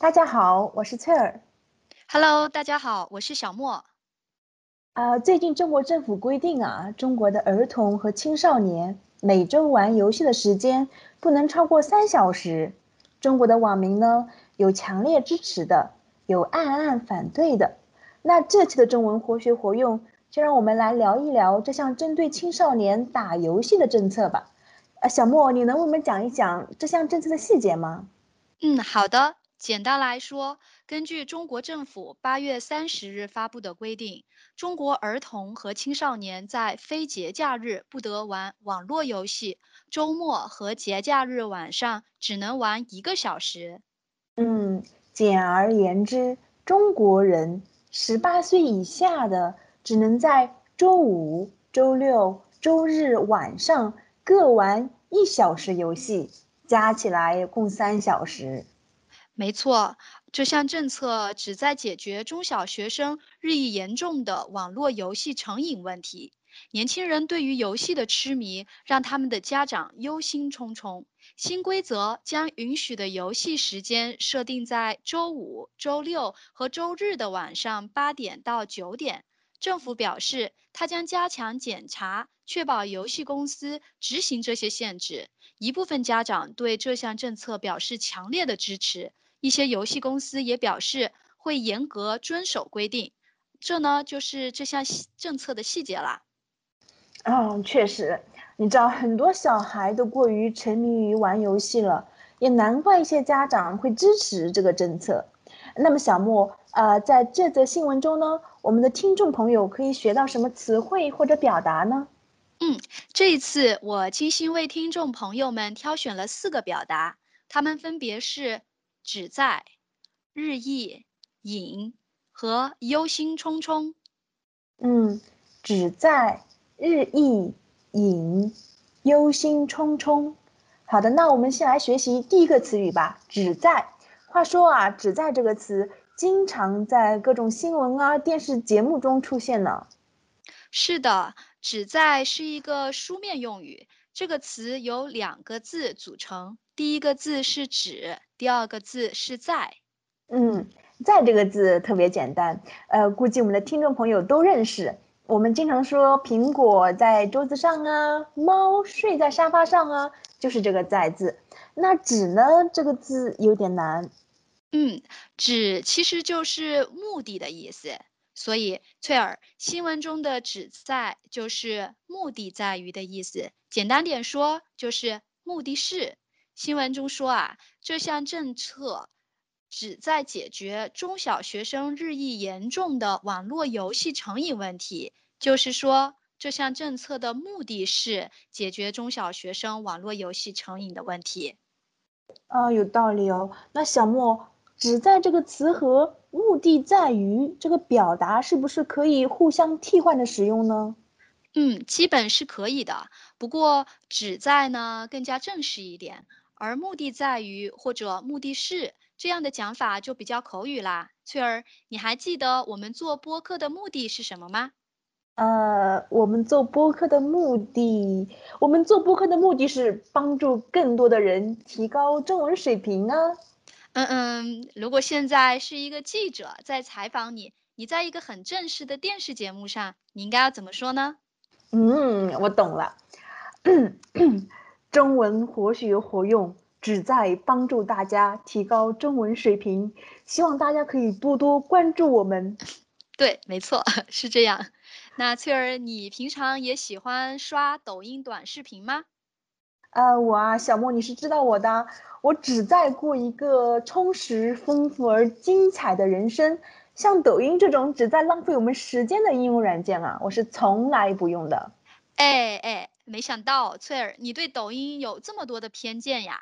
大家好，我是翠儿。Hello，大家好，我是小莫。啊，最近中国政府规定啊，中国的儿童和青少年每周玩游戏的时间不能超过三小时。中国的网民呢，有强烈支持的，有暗暗反对的。那这期的中文活学活用，就让我们来聊一聊这项针对青少年打游戏的政策吧。呃，小莫，你能为我们讲一讲这项政策的细节吗？嗯，好的。简单来说，根据中国政府八月三十日发布的规定，中国儿童和青少年在非节假日不得玩网络游戏，周末和节假日晚上只能玩一个小时。嗯，简而言之，中国人十八岁以下的只能在周五、周六、周日晚上各玩一小时游戏，加起来共三小时。没错，这项政策旨在解决中小学生日益严重的网络游戏成瘾问题。年轻人对于游戏的痴迷，让他们的家长忧心忡忡。新规则将允许的游戏时间设定在周五、周六和周日的晚上八点到九点。政府表示，它将加强检查，确保游戏公司执行这些限制。一部分家长对这项政策表示强烈的支持。一些游戏公司也表示会严格遵守规定，这呢就是这项政策的细节啦。嗯，确实，你知道很多小孩都过于沉迷于玩游戏了，也难怪一些家长会支持这个政策。那么小莫，呃，在这则新闻中呢，我们的听众朋友可以学到什么词汇或者表达呢？嗯，这一次我精心为听众朋友们挑选了四个表达，它们分别是。只在日益隐和忧心忡忡。嗯，只在日益隐，忧心忡忡。好的，那我们先来学习第一个词语吧。只在。话说啊，只在这个词经常在各种新闻啊、电视节目中出现呢。是的，只在是一个书面用语。这个词由两个字组成，第一个字是指。第二个字是在，嗯，在这个字特别简单，呃，估计我们的听众朋友都认识。我们经常说苹果在桌子上啊，猫睡在沙发上啊，就是这个在字。那指呢？这个字有点难。嗯，指其实就是目的的意思，所以翠儿新闻中的指在就是目的在于的意思。简单点说，就是目的是。新闻中说啊，这项政策旨在解决中小学生日益严重的网络游戏成瘾问题。就是说，这项政策的目的是解决中小学生网络游戏成瘾的问题。啊，有道理哦。那小莫，旨在这个词和目的在于这个表达，是不是可以互相替换的使用呢？嗯，基本是可以的。不过，旨在呢更加正式一点。而目的在于或者目的是这样的讲法就比较口语啦。翠儿，你还记得我们做播客的目的是什么吗？呃，我们做播客的目的，我们做播客的目的是帮助更多的人提高中文水平啊。嗯嗯，如果现在是一个记者在采访你，你在一个很正式的电视节目上，你应该要怎么说呢？嗯，我懂了。中文活学活用，旨在帮助大家提高中文水平。希望大家可以多多关注我们。对，没错，是这样。那翠儿，你平常也喜欢刷抖音短视频吗？呃，我啊，小莫，你是知道我的。我只在过一个充实、丰富而精彩的人生。像抖音这种只在浪费我们时间的应用软件啊，我是从来不用的。哎哎。没想到翠儿，你对抖音有这么多的偏见呀？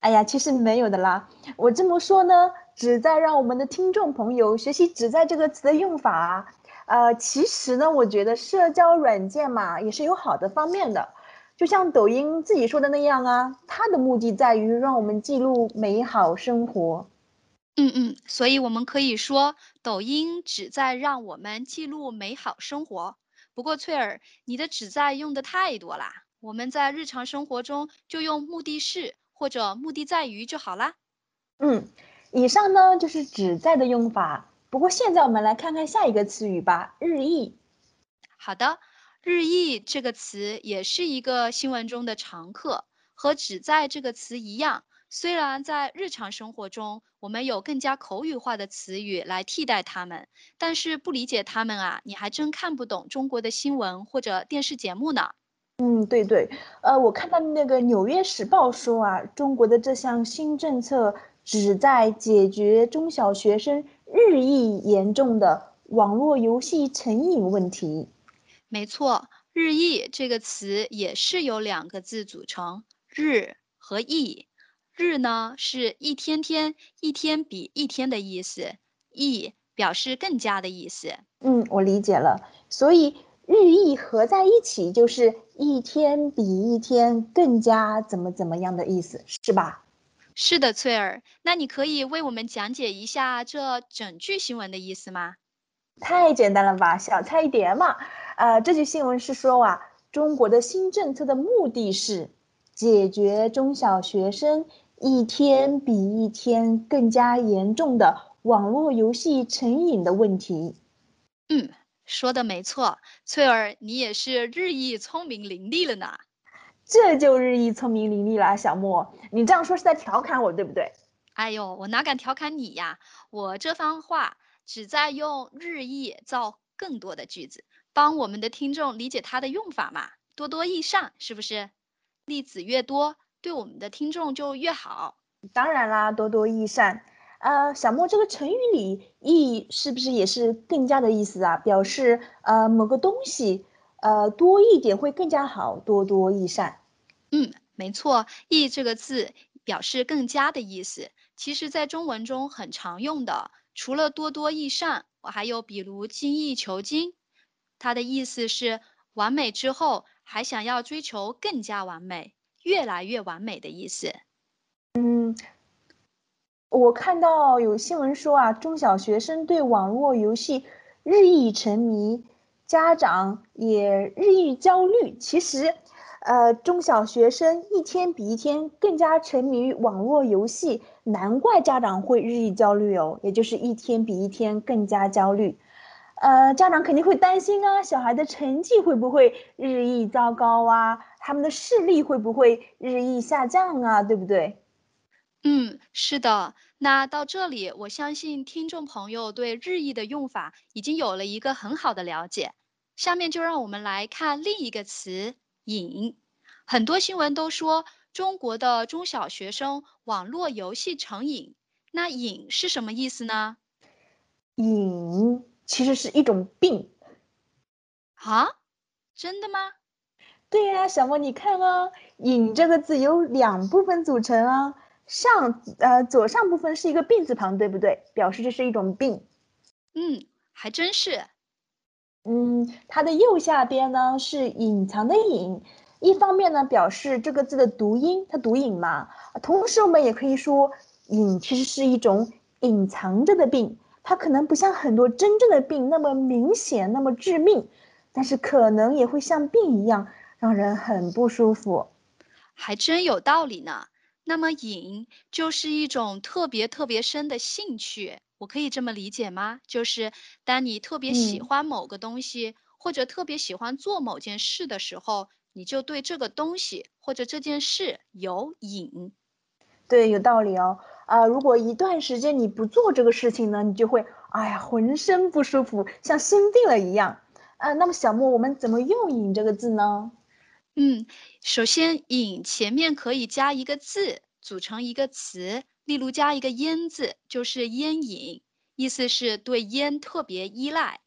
哎呀，其实没有的啦。我这么说呢，旨在让我们的听众朋友学习“旨在”这个词的用法。呃，其实呢，我觉得社交软件嘛，也是有好的方面的。就像抖音自己说的那样啊，它的目的在于让我们记录美好生活。嗯嗯，所以我们可以说，抖音旨在让我们记录美好生活。不过翠儿，你的旨在用的太多啦，我们在日常生活中就用目的是或者目的在于就好啦。嗯，以上呢就是旨在的用法。不过现在我们来看看下一个词语吧，日益。好的，日益这个词也是一个新闻中的常客，和旨在这个词一样。虽然在日常生活中，我们有更加口语化的词语来替代它们，但是不理解它们啊，你还真看不懂中国的新闻或者电视节目呢。嗯，对对，呃，我看到那个《纽约时报》说啊，中国的这项新政策旨在解决中小学生日益严重的网络游戏成瘾问题。没错，“日益”这个词也是由两个字组成，“日”和“益”。日呢是一天天、一天比一天的意思，益表示更加的意思。嗯，我理解了。所以日益合在一起就是一天比一天更加怎么怎么样的意思，是吧？是的，翠儿。那你可以为我们讲解一下这整句新闻的意思吗？太简单了吧，小菜一碟嘛。呃，这句新闻是说啊，中国的新政策的目的是解决中小学生。一天比一天更加严重的网络游戏成瘾的问题。嗯，说的没错，翠儿，你也是日益聪明伶俐了呢。这就日益聪明伶俐了，小莫，你这样说是在调侃我，对不对？哎呦，我哪敢调侃你呀？我这番话只在用日益造更多的句子，帮我们的听众理解它的用法嘛，多多益善，是不是？例子越多。对我们的听众就越好，当然啦，多多益善。呃，小莫，这个成语里“益”是不是也是更加的意思啊？表示呃某个东西呃多一点会更加好，多多益善。嗯，没错，“益”这个字表示更加的意思，其实在中文中很常用的。除了多多益善，我还有比如精益求精，它的意思是完美之后还想要追求更加完美。越来越完美的意思。嗯，我看到有新闻说啊，中小学生对网络游戏日益沉迷，家长也日益焦虑。其实，呃，中小学生一天比一天更加沉迷于网络游戏，难怪家长会日益焦虑哦，也就是一天比一天更加焦虑。呃，家长肯定会担心啊，小孩的成绩会不会日益糟糕啊？他们的视力会不会日益下降啊？对不对？嗯，是的。那到这里，我相信听众朋友对“日益”的用法已经有了一个很好的了解。下面就让我们来看另一个词“瘾”。很多新闻都说中国的中小学生网络游戏成瘾，那“瘾”是什么意思呢？瘾。其实是一种病，啊，真的吗？对呀，小莫，你看啊，“隐”这个字由两部分组成啊，上呃左上部分是一个病字旁，对不对？表示这是一种病。嗯，还真是。嗯，它的右下边呢是隐藏的“隐”，一方面呢表示这个字的读音，它读“隐”嘛。同时，我们也可以说“隐”其实是一种隐藏着的病。它可能不像很多真正的病那么明显、那么致命，但是可能也会像病一样让人很不舒服。还真有道理呢。那么瘾就是一种特别特别深的兴趣，我可以这么理解吗？就是当你特别喜欢某个东西，或者特别喜欢做某件事的时候，你就对这个东西或者这件事有瘾。对，有道理哦。啊，如果一段时间你不做这个事情呢，你就会哎呀浑身不舒服，像生病了一样。啊，那么小莫，我们怎么用“瘾”这个字呢？嗯，首先“瘾”前面可以加一个字，组成一个词，例如加一个“烟”字，就是烟瘾，意思是对烟特别依赖。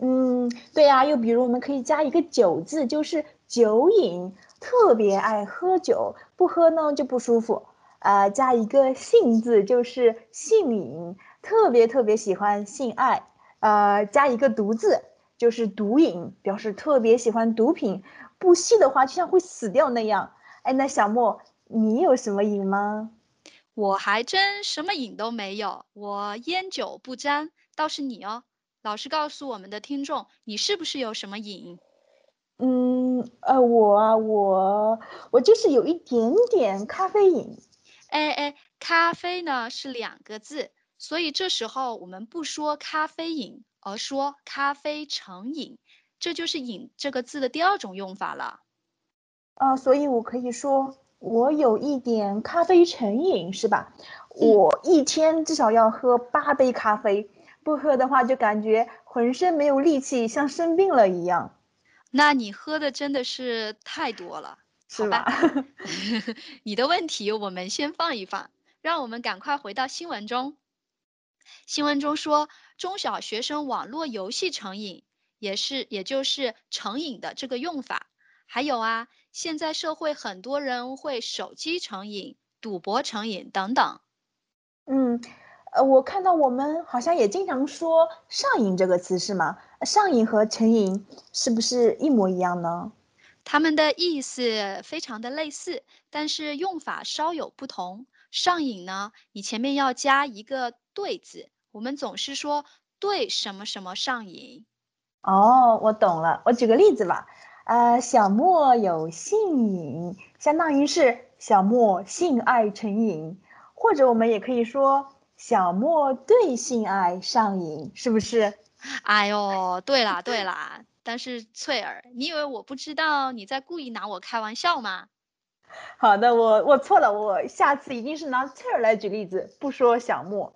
嗯，对呀。又比如我们可以加一个“酒”字，就是酒瘾，特别爱喝酒，不喝呢就不舒服。呃，加一个性字就是性瘾，特别特别喜欢性爱。呃，加一个毒字就是毒瘾，表示特别喜欢毒品，不吸的话就像会死掉那样。哎，那小莫，你有什么瘾吗？我还真什么瘾都没有，我烟酒不沾。倒是你哦，老实告诉我们的听众，你是不是有什么瘾？嗯，呃，我啊，我我就是有一点点咖啡瘾。哎哎，咖啡呢是两个字，所以这时候我们不说咖啡瘾，而说咖啡成瘾，这就是“瘾”这个字的第二种用法了。啊，所以我可以说我有一点咖啡成瘾，是吧？我一天至少要喝八杯咖啡，不喝的话就感觉浑身没有力气，像生病了一样。那你喝的真的是太多了。是吧，你的问题我们先放一放，让我们赶快回到新闻中。新闻中说，中小学生网络游戏成瘾，也是也就是成瘾的这个用法。还有啊，现在社会很多人会手机成瘾、赌博成瘾等等。嗯，呃，我看到我们好像也经常说“上瘾”这个词，是吗？上瘾和成瘾是不是一模一样呢？它们的意思非常的类似，但是用法稍有不同。上瘾呢，你前面要加一个“对”字，我们总是说对什么什么上瘾。哦，我懂了。我举个例子吧，呃，小莫有性瘾，相当于是小莫性爱成瘾，或者我们也可以说小莫对性爱上瘾，是不是？哎呦，对啦对啦。但是翠儿，你以为我不知道你在故意拿我开玩笑吗？好的，我我错了，我下次一定是拿翠儿来举例子，不说小莫。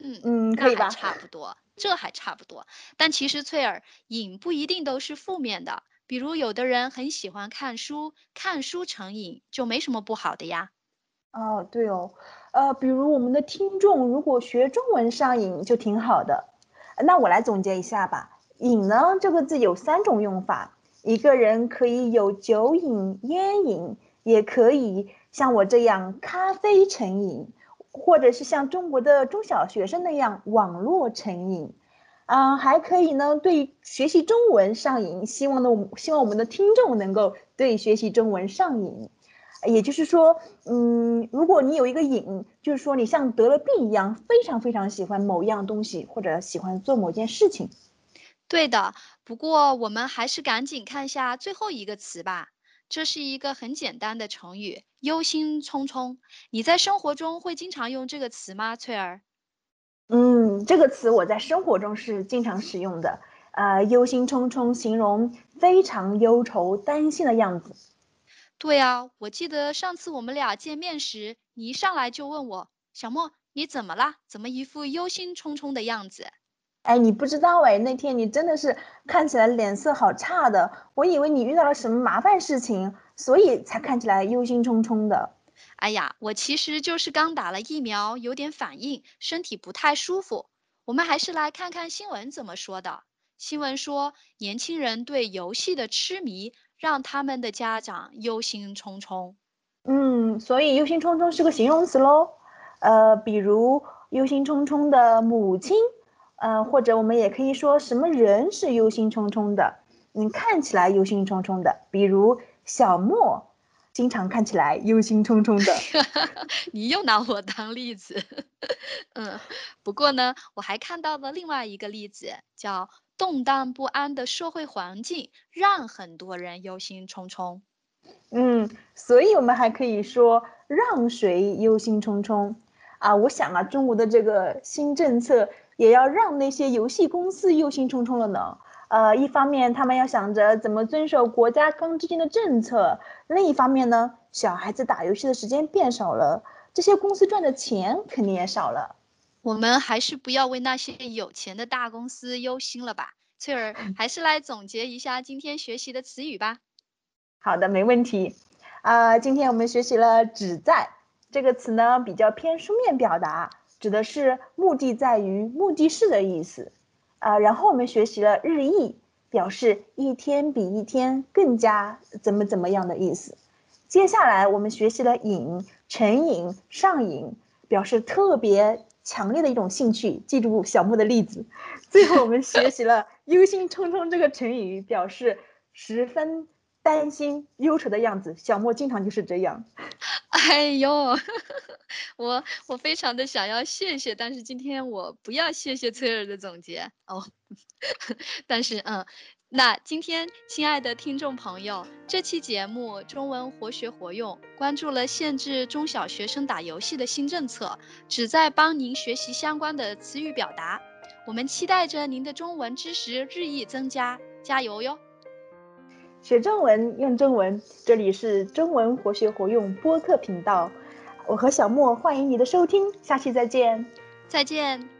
嗯嗯，可以吧？差不多，这还差不多。但其实翠儿，瘾不一定都是负面的，比如有的人很喜欢看书，看书成瘾就没什么不好的呀。哦，对哦，呃，比如我们的听众如果学中文上瘾就挺好的。那我来总结一下吧。瘾呢，这个字有三种用法。一个人可以有酒瘾、烟瘾，也可以像我这样咖啡成瘾，或者是像中国的中小学生那样网络成瘾。啊，还可以呢，对学习中文上瘾。希望呢，希望我们的听众能够对学习中文上瘾。也就是说，嗯，如果你有一个瘾，就是说你像得了病一样，非常非常喜欢某一样东西，或者喜欢做某件事情。对的，不过我们还是赶紧看一下最后一个词吧。这是一个很简单的成语，忧心忡忡。你在生活中会经常用这个词吗，翠儿？嗯，这个词我在生活中是经常使用的。呃，忧心忡忡形容非常忧愁、担心的样子。对啊，我记得上次我们俩见面时，你一上来就问我：“小莫，你怎么啦？怎么一副忧心忡忡的样子？”哎，你不知道哎，那天你真的是看起来脸色好差的，我以为你遇到了什么麻烦事情，所以才看起来忧心忡忡的。哎呀，我其实就是刚打了疫苗，有点反应，身体不太舒服。我们还是来看看新闻怎么说的。新闻说，年轻人对游戏的痴迷让他们的家长忧心忡忡。嗯，所以忧心忡忡是个形容词喽。呃，比如忧心忡忡的母亲。呃，或者我们也可以说什么人是忧心忡忡的？你看起来忧心忡忡的，比如小莫，经常看起来忧心忡忡的。你又拿我当例子，嗯，不过呢，我还看到了另外一个例子，叫动荡不安的社会环境让很多人忧心忡忡。嗯，所以我们还可以说让谁忧心忡忡啊？我想啊，中国的这个新政策。也要让那些游戏公司忧心忡忡了呢。呃，一方面他们要想着怎么遵守国家刚制定的政策，另一方面呢，小孩子打游戏的时间变少了，这些公司赚的钱肯定也少了。我们还是不要为那些有钱的大公司忧心了吧。翠儿，还是来总结一下今天学习的词语吧。好的，没问题。啊，今天我们学习了“旨在”这个词呢，比较偏书面表达。指的是目的在于目的是的意思，啊，然后我们学习了日益，表示一天比一天更加怎么怎么样的意思。接下来我们学习了瘾、成瘾、上瘾，表示特别强烈的一种兴趣。记住小莫的例子。最后我们学习了忧心忡忡这个成语，表示十分担心、忧愁的样子。小莫经常就是这样。哎呦，我我非常的想要谢谢，但是今天我不要谢谢崔尔的总结哦。但是嗯，那今天，亲爱的听众朋友，这期节目中文活学活用，关注了限制中小学生打游戏的新政策，旨在帮您学习相关的词语表达。我们期待着您的中文知识日益增加，加油哟！学中文用中文，这里是中文活学活用播客频道，我和小莫欢迎你的收听，下期再见，再见。